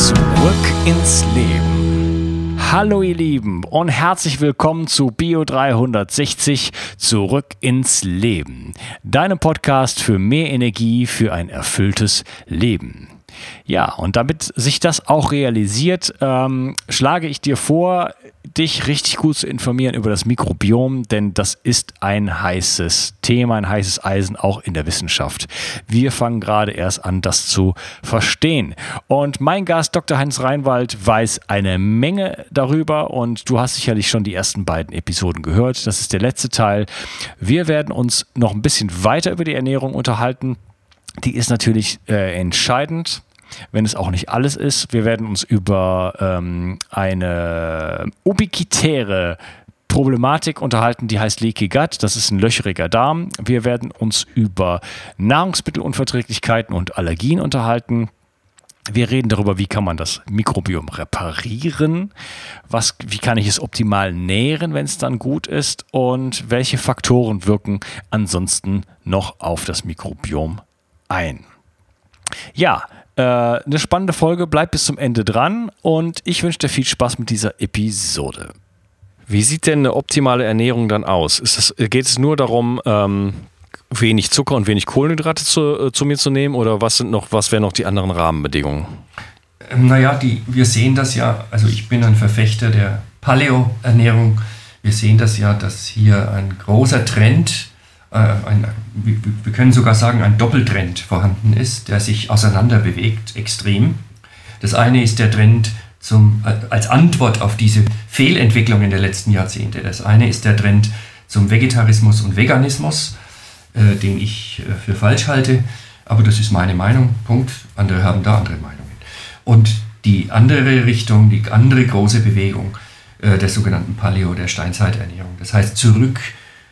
Zurück ins Leben. Hallo ihr Lieben und herzlich willkommen zu Bio 360 Zurück ins Leben. Deinem Podcast für mehr Energie für ein erfülltes Leben. Ja, und damit sich das auch realisiert, ähm, schlage ich dir vor, dich richtig gut zu informieren über das Mikrobiom, denn das ist ein heißes Thema, ein heißes Eisen auch in der Wissenschaft. Wir fangen gerade erst an, das zu verstehen. Und mein Gast, Dr. Heinz Reinwald, weiß eine Menge darüber und du hast sicherlich schon die ersten beiden Episoden gehört. Das ist der letzte Teil. Wir werden uns noch ein bisschen weiter über die Ernährung unterhalten. Die ist natürlich äh, entscheidend wenn es auch nicht alles ist. Wir werden uns über ähm, eine ubiquitäre Problematik unterhalten, die heißt Leaky Gut. Das ist ein löcheriger Darm. Wir werden uns über Nahrungsmittelunverträglichkeiten und Allergien unterhalten. Wir reden darüber, wie kann man das Mikrobiom reparieren, was, wie kann ich es optimal nähren, wenn es dann gut ist und welche Faktoren wirken ansonsten noch auf das Mikrobiom ein. Ja, äh, eine spannende Folge. Bleib bis zum Ende dran und ich wünsche dir viel Spaß mit dieser Episode. Wie sieht denn eine optimale Ernährung dann aus? Geht es nur darum, ähm, wenig Zucker und wenig Kohlenhydrate zu, äh, zu, mir zu nehmen oder was sind noch, was wären noch die anderen Rahmenbedingungen? Ähm, naja, die, wir sehen das ja, also ich bin ein Verfechter der Paleo-Ernährung. Wir sehen das ja, dass hier ein großer Trend ein, wir können sogar sagen, ein Doppeltrend vorhanden ist, der sich auseinander bewegt, extrem. Das eine ist der Trend zum, äh, als Antwort auf diese Fehlentwicklungen der letzten Jahrzehnte. Das eine ist der Trend zum Vegetarismus und Veganismus, äh, den ich äh, für falsch halte, aber das ist meine Meinung, Punkt. Andere haben da andere Meinungen. Und die andere Richtung, die andere große Bewegung äh, der sogenannten Paleo, der Steinzeiternährung, das heißt zurück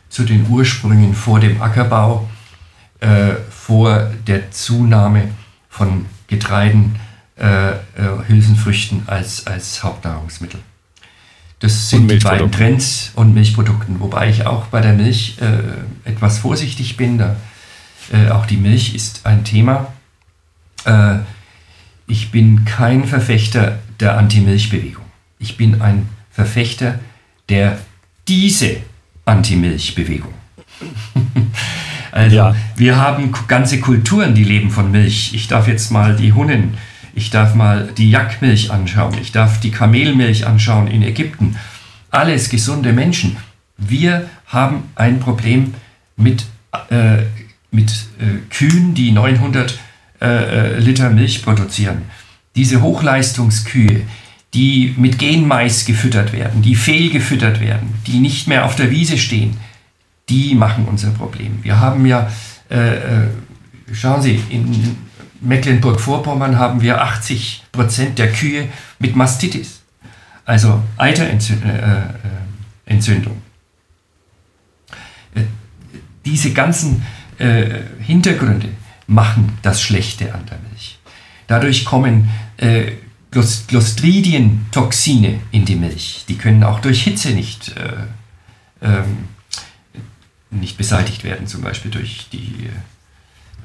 zu den Ursprüngen vor dem Ackerbau, äh, vor der Zunahme von Getreiden, äh, äh, Hülsenfrüchten als, als Hauptnahrungsmittel. Das sind die beiden Trends und Milchprodukten, wobei ich auch bei der Milch äh, etwas vorsichtig bin. Da, äh, auch die Milch ist ein Thema. Äh, ich bin kein Verfechter der Anti-Milch-Bewegung. Ich bin ein Verfechter der diese Anti-Milch-Bewegung. also ja. wir haben ganze Kulturen, die leben von Milch. Ich darf jetzt mal die Hunnen, ich darf mal die Jackmilch anschauen, ich darf die Kamelmilch anschauen in Ägypten. Alles gesunde Menschen. Wir haben ein Problem mit, äh, mit äh, Kühen, die 900 äh, äh, Liter Milch produzieren. Diese Hochleistungskühe, die mit Genmais gefüttert werden, die fehlgefüttert werden, die nicht mehr auf der Wiese stehen, die machen unser Problem. Wir haben ja, äh, äh schauen Sie, in Mecklenburg-Vorpommern haben wir 80 Prozent der Kühe mit Mastitis, also Eiterentzündung. Äh, äh, äh, diese ganzen äh, Hintergründe machen das Schlechte an der Milch. Dadurch kommen Clostridientoxine in die Milch. Die können auch durch Hitze nicht, äh, ähm, nicht beseitigt werden, zum Beispiel durch die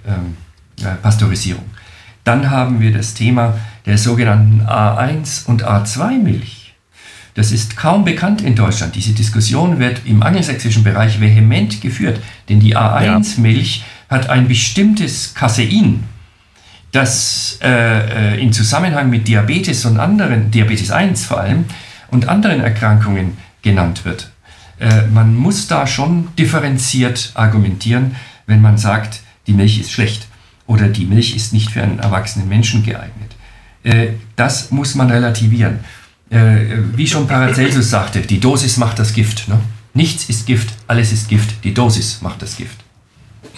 ähm, äh, Pasteurisierung. Dann haben wir das Thema der sogenannten A1 und A2-Milch. Das ist kaum bekannt in Deutschland. Diese Diskussion wird im angelsächsischen Bereich vehement geführt, denn die A1-Milch ja. hat ein bestimmtes Casein, das äh, äh, in Zusammenhang mit Diabetes und anderen, Diabetes 1 vor allem, und anderen Erkrankungen genannt wird. Äh, man muss da schon differenziert argumentieren, wenn man sagt, die Milch ist schlecht oder die Milch ist nicht für einen erwachsenen Menschen geeignet. Äh, das muss man relativieren. Äh, wie schon Paracelsus sagte, die Dosis macht das Gift. Ne? Nichts ist Gift, alles ist Gift, die Dosis macht das Gift.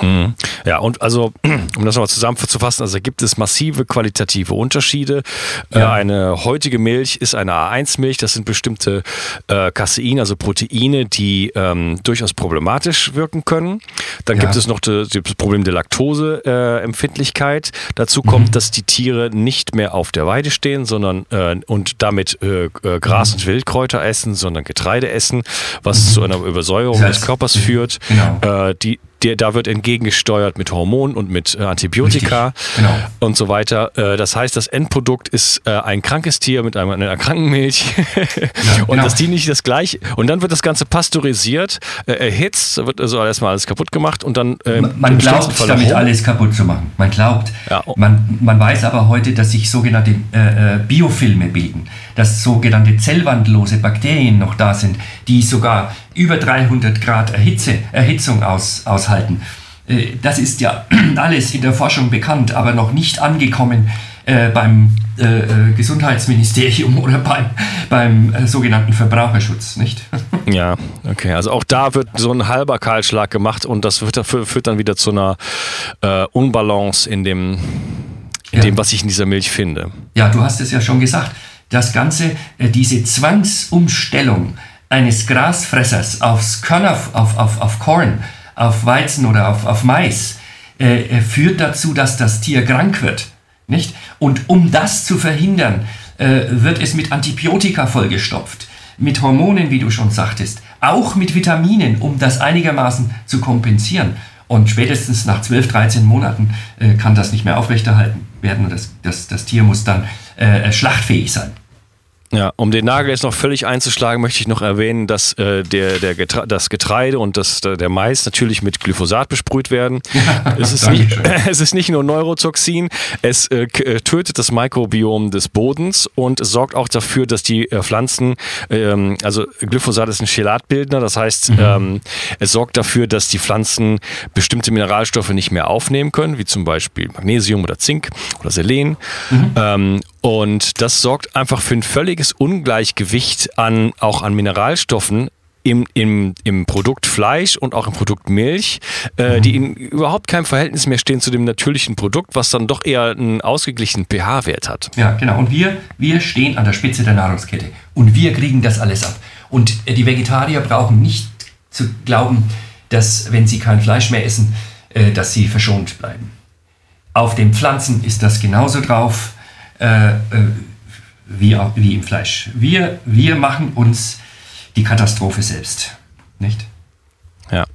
Mhm. Ja, und also, um das nochmal zusammenzufassen, also gibt es massive qualitative Unterschiede. Äh, ja. eine heutige Milch ist eine A1-Milch, das sind bestimmte äh, Casein, also Proteine, die ähm, durchaus problematisch wirken können. Dann ja. gibt es noch das Problem der Laktoseempfindlichkeit. Äh, Dazu kommt, mhm. dass die Tiere nicht mehr auf der Weide stehen, sondern äh, und damit äh, äh, Gras mhm. und Wildkräuter essen, sondern Getreide essen, was mhm. zu einer Übersäuerung das heißt, des Körpers führt. Genau. die der, da wird entgegengesteuert mit Hormonen und mit äh, Antibiotika genau. und so weiter. Äh, das heißt, das Endprodukt ist äh, ein krankes Tier mit einer, einer kranken Milch ja, und genau. dass die nicht das gleiche. Und dann wird das Ganze pasteurisiert, äh, erhitzt, wird also erstmal alles kaputt gemacht und dann. Äh, man, man glaubt, damit Hormon. alles kaputt zu machen. Man glaubt. Ja. Man, man weiß aber heute, dass sich sogenannte äh, Biofilme bilden, dass sogenannte zellwandellose Bakterien noch da sind, die sogar über 300 Grad Erhitze, Erhitzung aus, aushalten. Äh, das ist ja alles in der Forschung bekannt, aber noch nicht angekommen äh, beim äh, Gesundheitsministerium oder beim, beim sogenannten Verbraucherschutz, nicht? Ja, okay. Also auch da wird so ein halber Kahlschlag gemacht und das wird, führt dann wieder zu einer äh, Unbalance in dem, in ja. dem, was ich in dieser Milch finde. Ja, du hast es ja schon gesagt. Das Ganze, diese Zwangsumstellung eines Grasfressers aufs Körner, auf, auf, auf Korn, auf Weizen oder auf, auf Mais, äh, äh, führt dazu, dass das Tier krank wird. Nicht? Und um das zu verhindern, äh, wird es mit Antibiotika vollgestopft, mit Hormonen, wie du schon sagtest, auch mit Vitaminen, um das einigermaßen zu kompensieren. Und spätestens nach 12, 13 Monaten äh, kann das nicht mehr aufrechterhalten werden und das, das, das Tier muss dann äh, schlachtfähig sein. Ja, um den Nagel jetzt noch völlig einzuschlagen, möchte ich noch erwähnen, dass äh, der, der Getre das Getreide und das, der Mais natürlich mit Glyphosat besprüht werden. es, ist nicht, es ist nicht nur Neurotoxin, es äh, äh, tötet das Mikrobiom des Bodens und es sorgt auch dafür, dass die äh, Pflanzen, ähm, also Glyphosat ist ein Chelatbildner, das heißt, mhm. ähm, es sorgt dafür, dass die Pflanzen bestimmte Mineralstoffe nicht mehr aufnehmen können, wie zum Beispiel Magnesium oder Zink oder Selen. Mhm. Ähm, und das sorgt einfach für ein völliges Ungleichgewicht an, auch an Mineralstoffen im, im, im Produkt Fleisch und auch im Produkt Milch, äh, mhm. die in überhaupt keinem Verhältnis mehr stehen zu dem natürlichen Produkt, was dann doch eher einen ausgeglichenen pH-Wert hat. Ja, genau. Und wir, wir stehen an der Spitze der Nahrungskette und wir kriegen das alles ab. Und äh, die Vegetarier brauchen nicht zu glauben, dass wenn sie kein Fleisch mehr essen, äh, dass sie verschont bleiben. Auf den Pflanzen ist das genauso drauf äh, äh, wie, auch, wie im Fleisch. Wir, wir machen uns die Katastrophe selbst, nicht? Ja.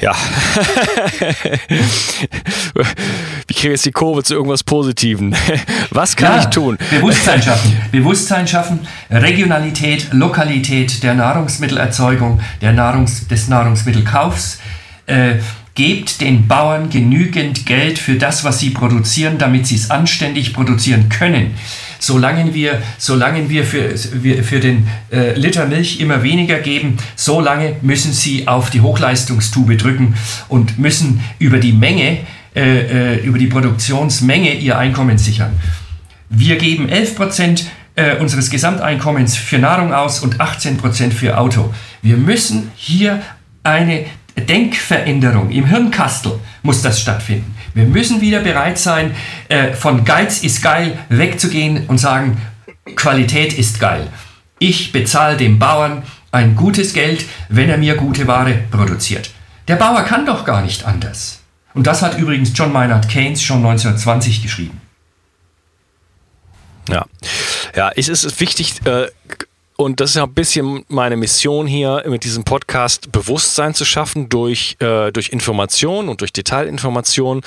Ja. Wie kriege jetzt die Kurve zu irgendwas Positivem? Was kann ja, ich tun? Bewusstsein schaffen. Bewusstsein schaffen, Regionalität, Lokalität der Nahrungsmittelerzeugung, der Nahrungs-, des Nahrungsmittelkaufs. Äh, Gebt den Bauern genügend Geld für das, was sie produzieren, damit sie es anständig produzieren können. Solange wir, solange wir für, für den äh, Liter Milch immer weniger geben, solange müssen sie auf die Hochleistungstube drücken und müssen über die Menge, äh, äh über die Produktionsmenge ihr Einkommen sichern. Wir geben 11 Prozent äh, unseres Gesamteinkommens für Nahrung aus und 18 Prozent für Auto. Wir müssen hier eine Denkveränderung im Hirnkastel muss das stattfinden. Wir müssen wieder bereit sein, äh, von Geiz ist geil wegzugehen und sagen, Qualität ist geil. Ich bezahle dem Bauern ein gutes Geld, wenn er mir gute Ware produziert. Der Bauer kann doch gar nicht anders. Und das hat übrigens John Maynard Keynes schon 1920 geschrieben. Ja, ja es ist wichtig, äh, und das ist ja ein bisschen meine Mission hier mit diesem Podcast, Bewusstsein zu schaffen durch, äh, durch Information und durch Detailinformation.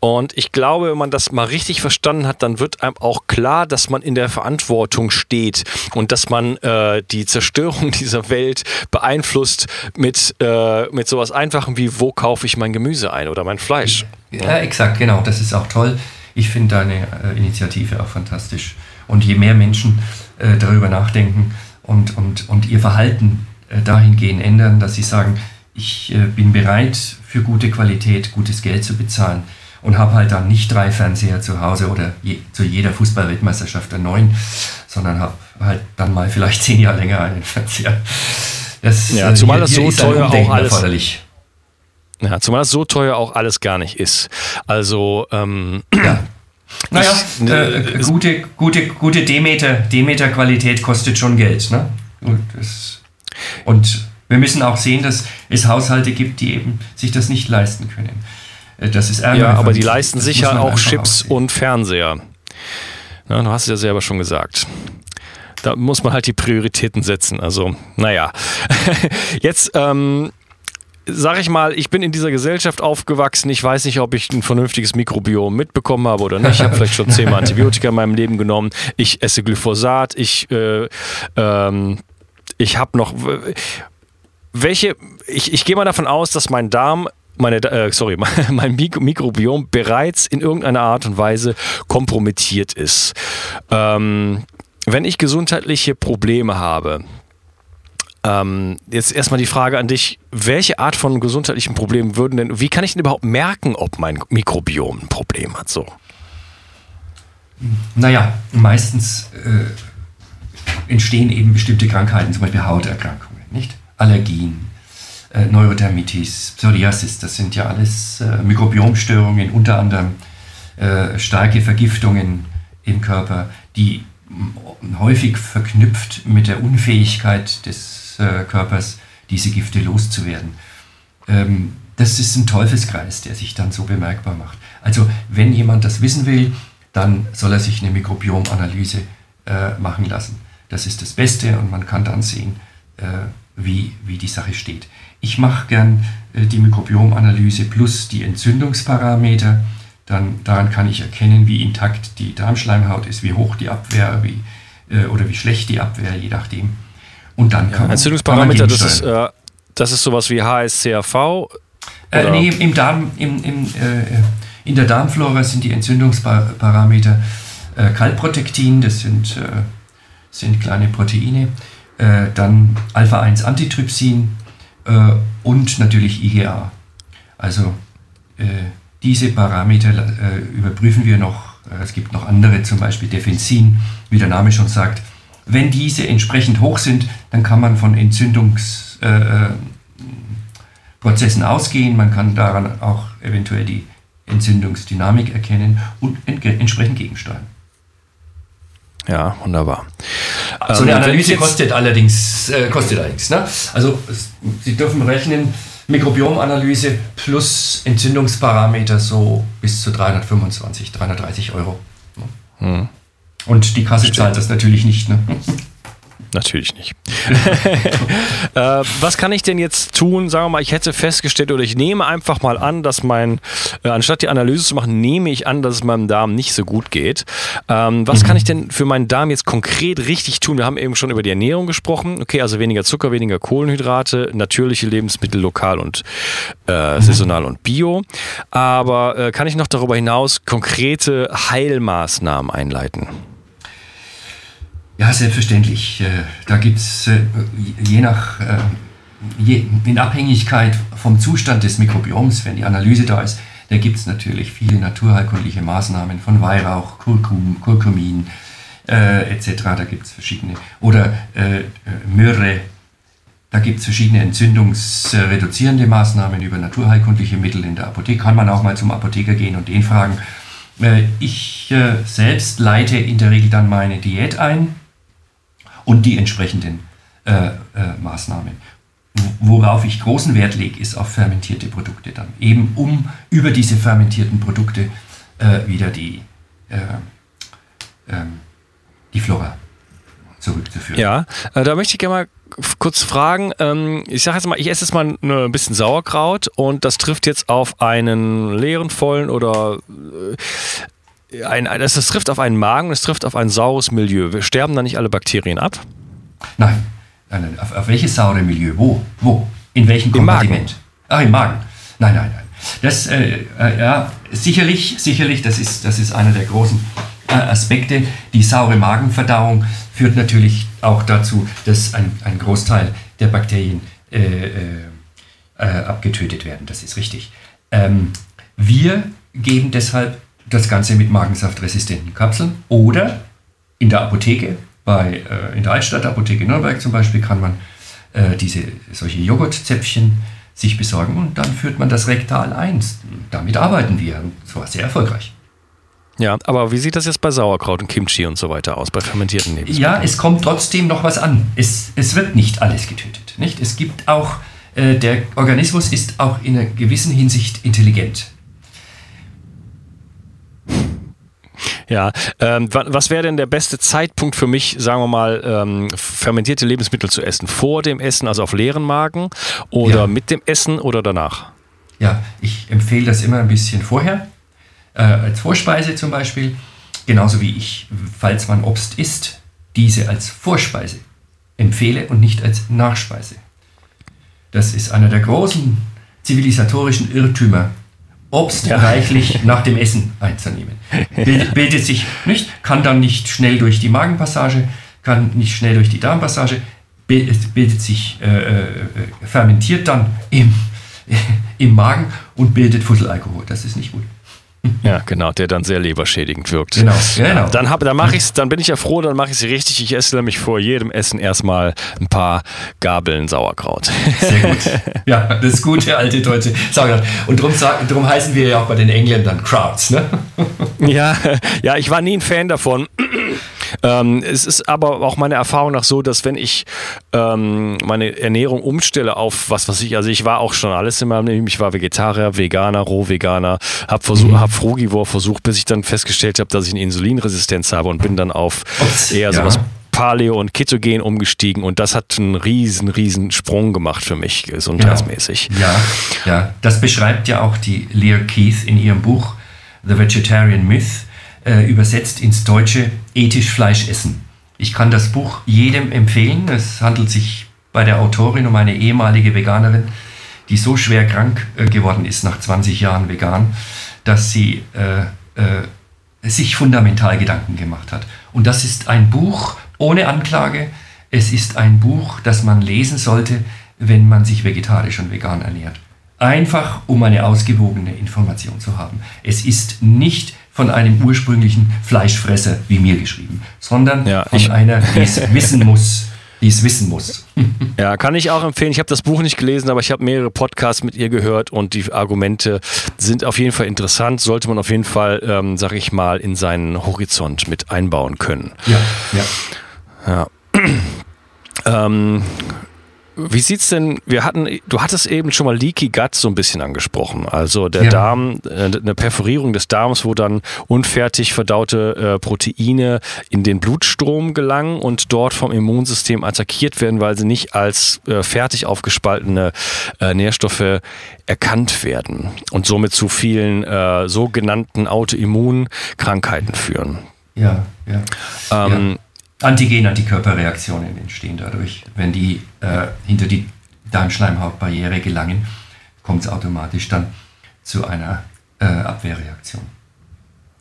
Und ich glaube, wenn man das mal richtig verstanden hat, dann wird einem auch klar, dass man in der Verantwortung steht und dass man äh, die Zerstörung dieser Welt beeinflusst mit, äh, mit sowas Einfachem wie, wo kaufe ich mein Gemüse ein oder mein Fleisch. Ja, ja exakt, genau. Das ist auch toll. Ich finde deine äh, Initiative auch fantastisch. Und je mehr Menschen äh, darüber nachdenken, und, und, und ihr Verhalten äh, dahingehend ändern, dass sie sagen, ich äh, bin bereit für gute Qualität, gutes Geld zu bezahlen und habe halt dann nicht drei Fernseher zu Hause oder je, zu jeder Fußballweltmeisterschaft einen neuen, sondern habe halt dann mal vielleicht zehn Jahre länger einen Fernseher. Das, ja, zumal äh, das so teuer auch alles. Erforderlich. Ja, zumal das so teuer auch alles gar nicht ist. Also, ähm, ja. Naja, ich, äh, gute, gute, gute Demeter, Demeter-Qualität kostet schon Geld. Ne? Und, das, und wir müssen auch sehen, dass es Haushalte gibt, die eben sich das nicht leisten können. Äh, das ist Ja, aber die leisten sicher auch Chips aussehen. und Fernseher. Ja, du hast es ja selber schon gesagt. Da muss man halt die Prioritäten setzen. Also, naja. Jetzt ähm, sag ich mal, ich bin in dieser Gesellschaft aufgewachsen. Ich weiß nicht, ob ich ein vernünftiges Mikrobiom mitbekommen habe oder nicht. Ich habe vielleicht schon zehnmal Antibiotika in meinem Leben genommen. Ich esse Glyphosat. Ich, äh, ähm, ich habe noch. Welche, ich, ich gehe mal davon aus, dass mein Darm meine, äh, sorry, mein Mikrobiom bereits in irgendeiner Art und Weise kompromittiert ist. Ähm, wenn ich gesundheitliche Probleme habe, ähm, jetzt erstmal die Frage an dich, welche Art von gesundheitlichen Problemen würden denn, wie kann ich denn überhaupt merken, ob mein Mikrobiom ein Problem hat? So. Naja, meistens äh, entstehen eben bestimmte Krankheiten, zum Beispiel Hauterkrankungen, nicht? Allergien, äh, Neurodermitis, Psoriasis, das sind ja alles äh, Mikrobiomstörungen, unter anderem äh, starke Vergiftungen im Körper, die häufig verknüpft mit der Unfähigkeit des Körpers, diese Gifte loszuwerden. Ähm, das ist ein Teufelskreis, der sich dann so bemerkbar macht. Also wenn jemand das wissen will, dann soll er sich eine Mikrobiomanalyse äh, machen lassen. Das ist das Beste und man kann dann sehen, äh, wie, wie die Sache steht. Ich mache gern äh, die Mikrobiomanalyse plus die Entzündungsparameter. Dann, daran kann ich erkennen, wie intakt die Darmschleimhaut ist, wie hoch die Abwehr wie, äh, oder wie schlecht die Abwehr, je nachdem. Und dann kann ja, Entzündungsparameter, kann man das, ist, äh, das ist sowas wie HSCRV? Äh, nee, im Darm, im, im, äh, in der Darmflora sind die Entzündungsparameter äh, Kaltprotektin, das sind, äh, sind kleine Proteine, äh, dann Alpha-1-Antitrypsin äh, und natürlich IgA. Also diese Parameter überprüfen wir noch. Es gibt noch andere, zum Beispiel Defensin, wie der Name schon sagt. Wenn diese entsprechend hoch sind, dann kann man von Entzündungsprozessen ausgehen. Man kann daran auch eventuell die Entzündungsdynamik erkennen und entsprechend gegensteuern. Ja, wunderbar. So eine ähm, Analyse kostet allerdings, äh, kostet allerdings. Ne? Also Sie dürfen rechnen, Mikrobiomanalyse plus Entzündungsparameter so bis zu 325, 330 Euro. Hm. Und die Kasse zahlt das natürlich nicht. Ne? Natürlich nicht. äh, was kann ich denn jetzt tun? Sagen wir mal, ich hätte festgestellt oder ich nehme einfach mal an, dass mein, äh, anstatt die Analyse zu machen, nehme ich an, dass es meinem Darm nicht so gut geht. Ähm, was mhm. kann ich denn für meinen Darm jetzt konkret richtig tun? Wir haben eben schon über die Ernährung gesprochen. Okay, also weniger Zucker, weniger Kohlenhydrate, natürliche Lebensmittel, lokal und äh, mhm. saisonal und bio. Aber äh, kann ich noch darüber hinaus konkrete Heilmaßnahmen einleiten? Ja, selbstverständlich. Äh, da gibt es äh, je nach, äh, je, in Abhängigkeit vom Zustand des Mikrobioms, wenn die Analyse da ist, da gibt es natürlich viele naturheilkundliche Maßnahmen von Weihrauch, Kurkum, Kurkumin äh, etc. Da gibt es verschiedene. Oder äh, Myrrhe. Da gibt es verschiedene entzündungsreduzierende Maßnahmen über naturheilkundliche Mittel in der Apotheke. Kann man auch mal zum Apotheker gehen und den fragen. Ich selbst leite in der Regel dann meine Diät ein und die entsprechenden äh, äh, Maßnahmen. Worauf ich großen Wert lege, ist auf fermentierte Produkte dann. Eben um über diese fermentierten Produkte äh, wieder die, äh, ähm, die Flora zurückzuführen. Ja, äh, da möchte ich gerne mal kurz fragen. Ähm, ich sage jetzt mal, ich esse jetzt mal ein bisschen Sauerkraut und das trifft jetzt auf einen leeren, vollen oder ein, das, das trifft auf einen Magen, es trifft auf ein saures Milieu. Wir sterben da nicht alle Bakterien ab? Nein. nein, nein. Auf, auf welches saure Milieu? Wo? Wo? In welchem Kompartiment? Ach, im Magen. Nein, nein, nein. Das, äh, äh, ja, sicherlich, sicherlich, das ist, das ist einer der großen äh, Aspekte. Die saure Magenverdauung führt natürlich auch dazu, dass ein, ein Großteil der Bakterien äh, äh, äh abgetötet werden. Das ist richtig. Ähm, wir geben deshalb das Ganze mit magensaftresistenten Kapseln oder in der Apotheke, bei, äh, in der Altstadtapotheke Nürnberg zum Beispiel, kann man äh, diese, solche Joghurtzäpfchen sich besorgen und dann führt man das Rektal ein. Damit arbeiten wir und zwar sehr erfolgreich. Ja, aber wie sieht das jetzt bei Sauerkraut und Kimchi und so weiter aus, bei fermentierten Lebensmitteln? Ja, es kommt trotzdem noch was an. Es, es wird nicht alles getötet. Nicht? Es gibt auch, äh, der Organismus ist auch in einer gewissen Hinsicht intelligent. Ja, ähm, was wäre denn der beste Zeitpunkt für mich, sagen wir mal, ähm, fermentierte Lebensmittel zu essen? Vor dem Essen, also auf leeren Magen oder ja. mit dem Essen oder danach? Ja, ich empfehle das immer ein bisschen vorher, äh, als Vorspeise zum Beispiel. Genauso wie ich, falls man Obst isst, diese als Vorspeise empfehle und nicht als Nachspeise. Das ist einer der großen zivilisatorischen Irrtümer, Obst ja. reichlich nach dem Essen einzunehmen. Bildet, bildet sich nicht, kann dann nicht schnell durch die Magenpassage, kann nicht schnell durch die Darmpassage, bildet, bildet sich, äh, äh, fermentiert dann im, im Magen und bildet Fusselalkohol. Das ist nicht gut. Ja, genau, der dann sehr leberschädigend wirkt. Genau, genau. Dann, hab, dann, mach ich's, dann bin ich ja froh, dann mache ich es richtig. Ich esse nämlich vor jedem Essen erstmal ein paar Gabeln Sauerkraut. Sehr gut. Ja, das gute alte deutsche Sauerkraut. Und darum, drum heißen wir ja auch bei den Engländern Krauts, ne? Ja, ja, ich war nie ein Fan davon. Ähm, es ist aber auch meine Erfahrung nach so, dass wenn ich ähm, meine Ernährung umstelle auf was, was ich, also ich war auch schon alles in meinem Leben, ich war Vegetarier, Veganer, Rohveganer, habe versucht, mhm. habe Frugivore versucht, bis ich dann festgestellt habe, dass ich eine Insulinresistenz habe und bin dann auf Ups, eher sowas ja. Paleo und Ketogen umgestiegen und das hat einen riesen, riesen Sprung gemacht für mich, gesundheitsmäßig. Genau. Ja, ja, das beschreibt ja auch die Lear Keith in ihrem Buch The Vegetarian Myth äh, übersetzt ins Deutsche ethisch Fleisch essen. Ich kann das Buch jedem empfehlen. Es handelt sich bei der Autorin um eine ehemalige Veganerin, die so schwer krank äh, geworden ist nach 20 Jahren vegan, dass sie äh, äh, sich fundamental Gedanken gemacht hat. Und das ist ein Buch ohne Anklage. Es ist ein Buch, das man lesen sollte, wenn man sich vegetarisch und vegan ernährt. Einfach um eine ausgewogene Information zu haben. Es ist nicht von einem ursprünglichen Fleischfresser wie mir geschrieben, sondern ja, von einer, die es wissen muss. Die es wissen muss. Ja, kann ich auch empfehlen. Ich habe das Buch nicht gelesen, aber ich habe mehrere Podcasts mit ihr gehört und die Argumente sind auf jeden Fall interessant. Sollte man auf jeden Fall, ähm, sag ich mal, in seinen Horizont mit einbauen können. Ja, ja. Ja. ähm, wie sieht's denn, wir hatten, du hattest eben schon mal Leaky Gut so ein bisschen angesprochen. Also der ja. Darm, äh, eine Perforierung des Darms, wo dann unfertig verdaute äh, Proteine in den Blutstrom gelangen und dort vom Immunsystem attackiert werden, weil sie nicht als äh, fertig aufgespaltene äh, Nährstoffe erkannt werden und somit zu vielen sogenannten Autoimmunkrankheiten führen. Ja, ja. Ähm, ja. Antigen-Antikörperreaktionen entstehen dadurch. Wenn die äh, hinter die Darmschleimhautbarriere gelangen, kommt es automatisch dann zu einer äh, Abwehrreaktion.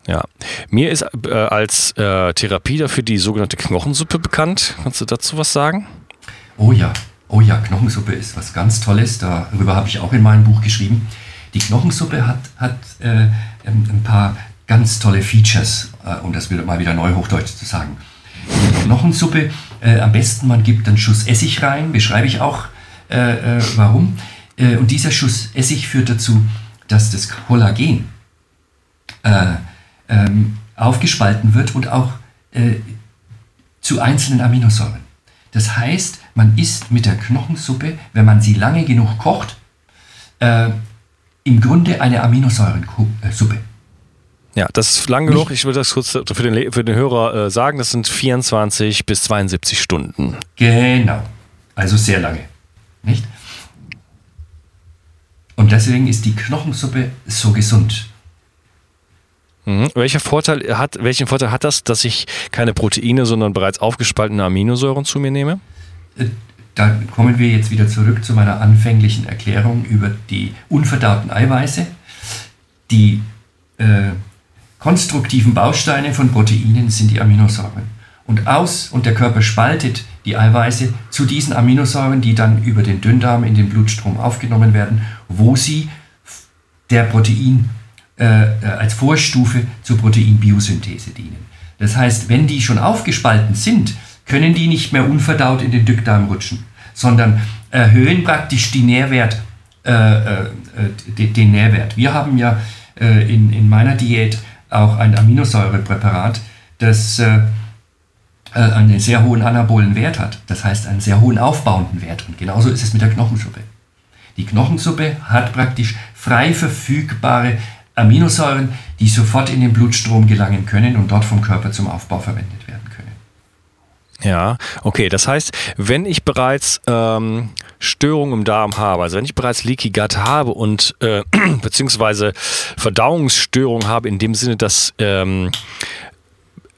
Ja, mir ist äh, als äh, Therapie dafür die sogenannte Knochensuppe bekannt. Kannst du dazu was sagen? Oh ja, oh ja, Knochensuppe ist was ganz Tolles. Darüber habe ich auch in meinem Buch geschrieben. Die Knochensuppe hat, hat äh, ein paar ganz tolle Features, äh, um das mal wieder neuhochdeutsch zu sagen. Knochensuppe. Äh, am besten man gibt einen Schuss Essig rein, beschreibe ich auch äh, äh, warum. Äh, und dieser Schuss Essig führt dazu, dass das Kollagen äh, ähm, aufgespalten wird und auch zu einzelnen Aminosäuren. Das heißt, man isst mit der Knochensuppe, wenn man sie lange genug kocht, im Grunde eine Aminosäurensuppe. Ja, das ist lang genug. Ich würde das kurz für den, für den Hörer äh, sagen. Das sind 24 bis 72 Stunden. Genau. Also sehr lange. Nicht? Und deswegen ist die Knochensuppe so gesund. Mhm. Welcher Vorteil hat, welchen Vorteil hat das, dass ich keine Proteine, sondern bereits aufgespaltene Aminosäuren zu mir nehme? Äh, da kommen wir jetzt wieder zurück zu meiner anfänglichen Erklärung über die unverdauten Eiweiße, die äh, konstruktiven Bausteine von Proteinen sind die Aminosäuren. Und aus und der Körper spaltet die Eiweiße zu diesen Aminosäuren, die dann über den Dünndarm in den Blutstrom aufgenommen werden, wo sie der Protein äh, äh, als Vorstufe zur Proteinbiosynthese dienen. Das heißt, wenn die schon aufgespalten sind, können die nicht mehr unverdaut in den Dickdarm rutschen, sondern erhöhen praktisch die Nährwertzufuhr äh, äh, den, den Nährwert. Wir haben ja äh, in, in meiner Diät auch ein Aminosäurepräparat, das äh, äh, einen sehr hohen anabolen Wert hat. Das heißt einen sehr hohen aufbauenden Wert. Und genauso ist es mit der Knochensuppe. Die Knochensuppe hat praktisch frei verfügbare Aminosäuren, die sofort in den Blutstrom gelangen können und dort vom Körper zum Aufbau verwendet werden können. Ja, okay. Das heißt, wenn ich bereits ähm, Störungen im Darm habe, also wenn ich bereits Leaky Gut habe und äh, beziehungsweise Verdauungsstörungen habe, in dem Sinne, dass ähm,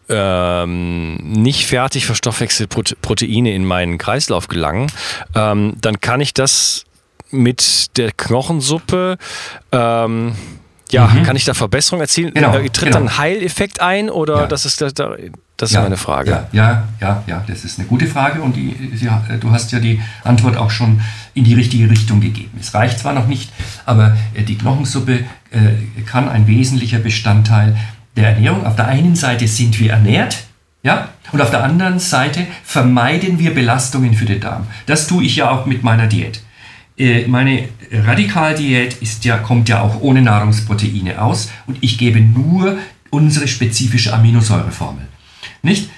ähm, nicht fertig verstoffwechselte Proteine in meinen Kreislauf gelangen, ähm, dann kann ich das mit der Knochensuppe ähm, ja, mhm. kann ich da Verbesserungen erzielen? Genau, äh, Tritt genau. dann ein Heileffekt ein oder ja. das ist, das, das ist ja, meine Frage? Ja, ja, ja, ja, das ist eine gute Frage und die, ja, du hast ja die Antwort auch schon in die richtige Richtung gegeben. Es reicht zwar noch nicht, aber äh, die Knochensuppe äh, kann ein wesentlicher Bestandteil der Ernährung. Auf der einen Seite sind wir ernährt, ja, und auf der anderen Seite vermeiden wir Belastungen für den Darm. Das tue ich ja auch mit meiner Diät. Äh, meine Radikaldiät ist ja, kommt ja auch ohne Nahrungsproteine aus und ich gebe nur unsere spezifische Aminosäureformel. Nicht?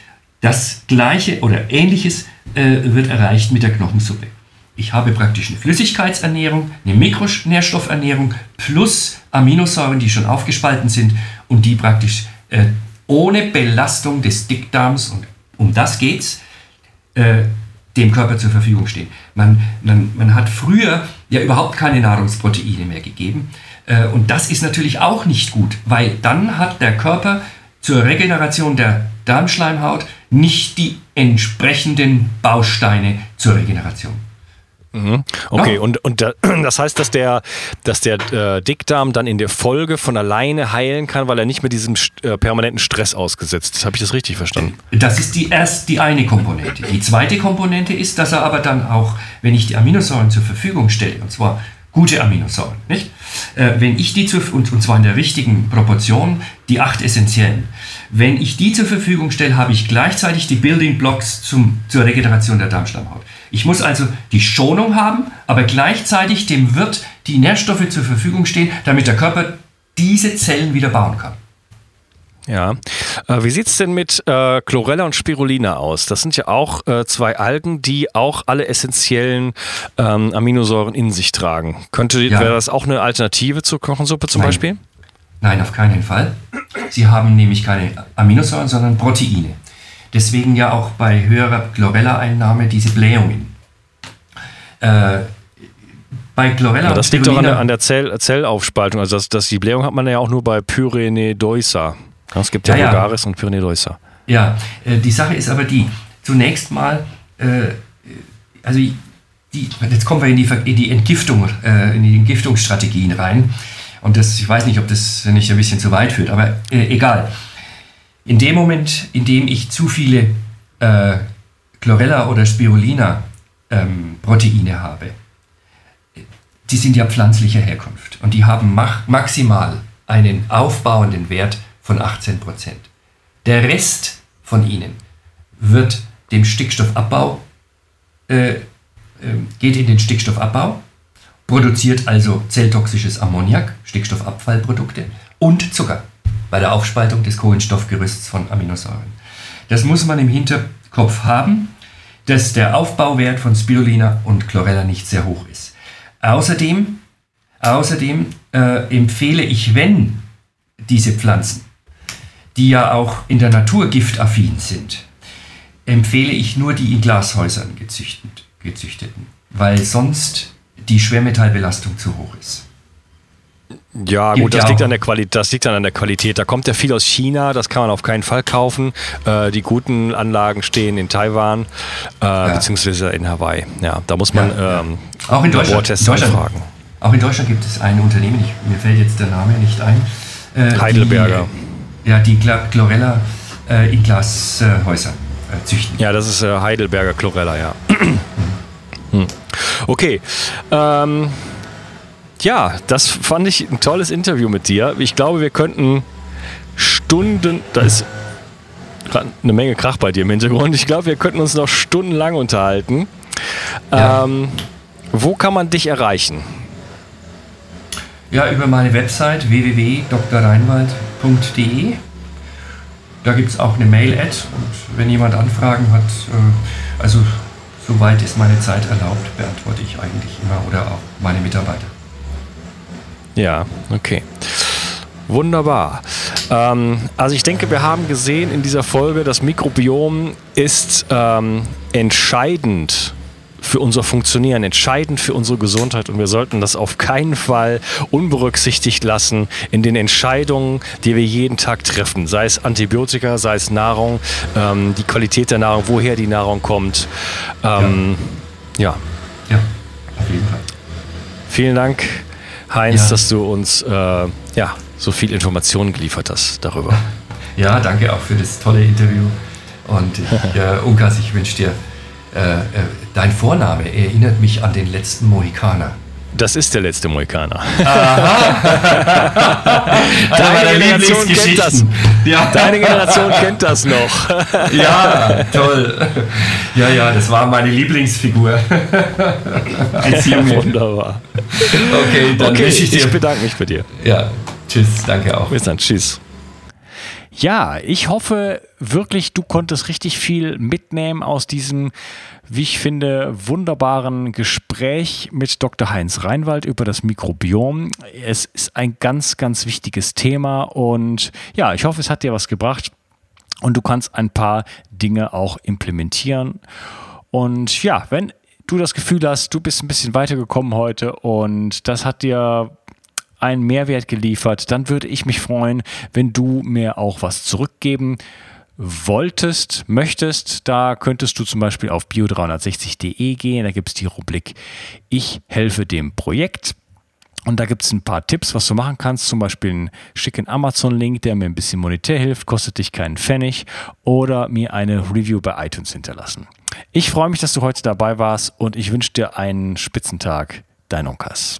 Das gleiche oder ähnliches äh, wird erreicht mit der Knochensuppe. Ich habe praktisch eine Flüssigkeitsernährung, eine Mikronährstoffernährung plus Aminosäuren, die schon aufgespalten sind und die praktisch äh, ohne Belastung des Dickdarms, und um das geht's, äh, dem Körper zur Verfügung stehen. Man, man, man hat früher ja überhaupt keine Nahrungsproteine mehr gegeben. Äh, und das ist natürlich auch nicht gut, weil dann hat der Körper zur Regeneration der Darmschleimhaut nicht die entsprechenden Bausteine zur Regeneration. Mhm. Okay, und, und das heißt, dass der, dass der äh, Dickdarm dann in der Folge von alleine heilen kann, weil er nicht mit diesem äh, permanenten Stress ausgesetzt ist. Habe ich das richtig verstanden? Das ist die erst die eine Komponente. Die zweite Komponente ist, dass er aber dann auch, wenn ich die Aminosäuren zur Verfügung stelle, und zwar gute Aminosäuren, nicht? Äh, wenn ich die zur, und, und zwar in der richtigen Proportion, die acht essentiellen, wenn ich die zur Verfügung stelle, habe ich gleichzeitig die Building Blocks zum, zur Regeneration der Darmschleimhaut. Ich muss also die Schonung haben, aber gleichzeitig dem Wirt die Nährstoffe zur Verfügung stehen, damit der Körper diese Zellen wieder bauen kann. Ja. Äh, wie sieht es denn mit äh, Chlorella und Spirulina aus? Das sind ja auch äh, zwei Algen, die auch alle essentiellen ähm, Aminosäuren in sich tragen. Könnte, ja. wäre das auch eine Alternative zur Kochensuppe zum Nein. Beispiel? Nein, auf keinen Fall. Sie haben nämlich keine Aminosäuren, sondern Proteine. Deswegen ja auch bei höherer Chlorella-Einnahme diese Blähungen. Äh, bei Chlorella ja, das liegt doch an der, an der Zell, Zellaufspaltung. Also das, das, die Blähung hat man ja auch nur bei Pyrenedoisa. Es gibt ja, ja Vulgaris und Pyrenedoisa. Ja, äh, die Sache ist aber die, zunächst mal, äh, also die, jetzt kommen wir in die, in die Entgiftung, äh, in die Entgiftungsstrategien rein. Und das, ich weiß nicht, ob das nicht ein bisschen zu weit führt, aber äh, egal. In dem Moment, in dem ich zu viele äh, Chlorella oder Spirulina ähm, Proteine habe, die sind ja pflanzlicher Herkunft. Und die haben maximal einen aufbauenden Wert von 18% Der Rest von ihnen wird dem Stickstoffabbau, äh, äh, geht in den Stickstoffabbau, produziert also zelltoxisches Ammoniak, Stickstoffabfallprodukte und Zucker bei der Aufspaltung des Kohlenstoffgerüsts von Aminosäuren. Das muss man im Hinterkopf haben, dass der Aufbauwert von Spirulina und Chlorella nicht sehr hoch ist. Außerdem, außerdem äh, empfehle ich, wenn diese Pflanzen, die ja auch in der Natur giftaffin sind, empfehle ich nur die in Glashäusern gezüchtet, gezüchteten, weil sonst die Schwermetallbelastung zu hoch ist. Ja, gut, das liegt, an der Qualität, das liegt dann an der Qualität. Da kommt ja viel aus China, das kann man auf keinen Fall kaufen. Äh, die guten Anlagen stehen in Taiwan, äh, ja. beziehungsweise in Hawaii. Ja, da muss man ja, ähm, auch in Deutschland, in Deutschland, fragen. Auch in Deutschland gibt es ein Unternehmen, ich, mir fällt jetzt der Name nicht ein. Äh, Heidelberger. Die, ja, die Chlorella äh, in Glashäusern äh, züchten. Ja, das ist äh, Heidelberger Chlorella, ja. hm. Okay. Ähm, ja, das fand ich ein tolles Interview mit dir. Ich glaube, wir könnten Stunden, da ist eine Menge Krach bei dir im Hintergrund. Ich glaube, wir könnten uns noch stundenlang unterhalten. Ja. Ähm, wo kann man dich erreichen? Ja, über meine Website www.drreinwald.de. Da gibt es auch eine Mail-Ad und wenn jemand Anfragen hat, äh, also soweit ist meine Zeit erlaubt, beantworte ich eigentlich immer oder auch meine Mitarbeiter. Ja, okay. Wunderbar. Ähm, also ich denke, wir haben gesehen in dieser Folge, das Mikrobiom ist ähm, entscheidend für unser Funktionieren, entscheidend für unsere Gesundheit und wir sollten das auf keinen Fall unberücksichtigt lassen in den Entscheidungen, die wir jeden Tag treffen, sei es Antibiotika, sei es Nahrung, ähm, die Qualität der Nahrung, woher die Nahrung kommt. Ähm, ja. ja. ja, auf jeden Fall. Vielen Dank, Heinz, ja. dass du uns äh, ja, so viel Informationen geliefert hast darüber. Ja, danke auch für das tolle Interview und ich, äh, Unkas, ich wünsche dir äh, äh, dein Vorname erinnert mich an den letzten Mohikaner. Das ist der letzte Mohikaner. Deine Generation kennt das. Ja. Deine Generation kennt das noch. ja, toll. Ja, ja, das war meine Lieblingsfigur. Als Junge. Wunderbar. Okay, dann okay, ich dir. Ich bedanke mich bei dir. Ja, tschüss, danke auch. Bis dann, tschüss. Ja, ich hoffe wirklich, du konntest richtig viel mitnehmen aus diesem, wie ich finde, wunderbaren Gespräch mit Dr. Heinz Reinwald über das Mikrobiom. Es ist ein ganz, ganz wichtiges Thema und ja, ich hoffe, es hat dir was gebracht und du kannst ein paar Dinge auch implementieren. Und ja, wenn du das Gefühl hast, du bist ein bisschen weitergekommen heute und das hat dir einen Mehrwert geliefert, dann würde ich mich freuen, wenn du mir auch was zurückgeben wolltest, möchtest, da könntest du zum Beispiel auf bio360.de gehen. Da gibt es die Rubrik Ich helfe dem Projekt. Und da gibt es ein paar Tipps, was du machen kannst. Zum Beispiel einen schicken Amazon-Link, der mir ein bisschen monetär hilft, kostet dich keinen Pfennig. Oder mir eine Review bei iTunes hinterlassen. Ich freue mich, dass du heute dabei warst und ich wünsche dir einen Spitzentag. Dein Onkas.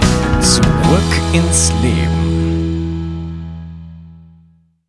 Zurück ins Leben.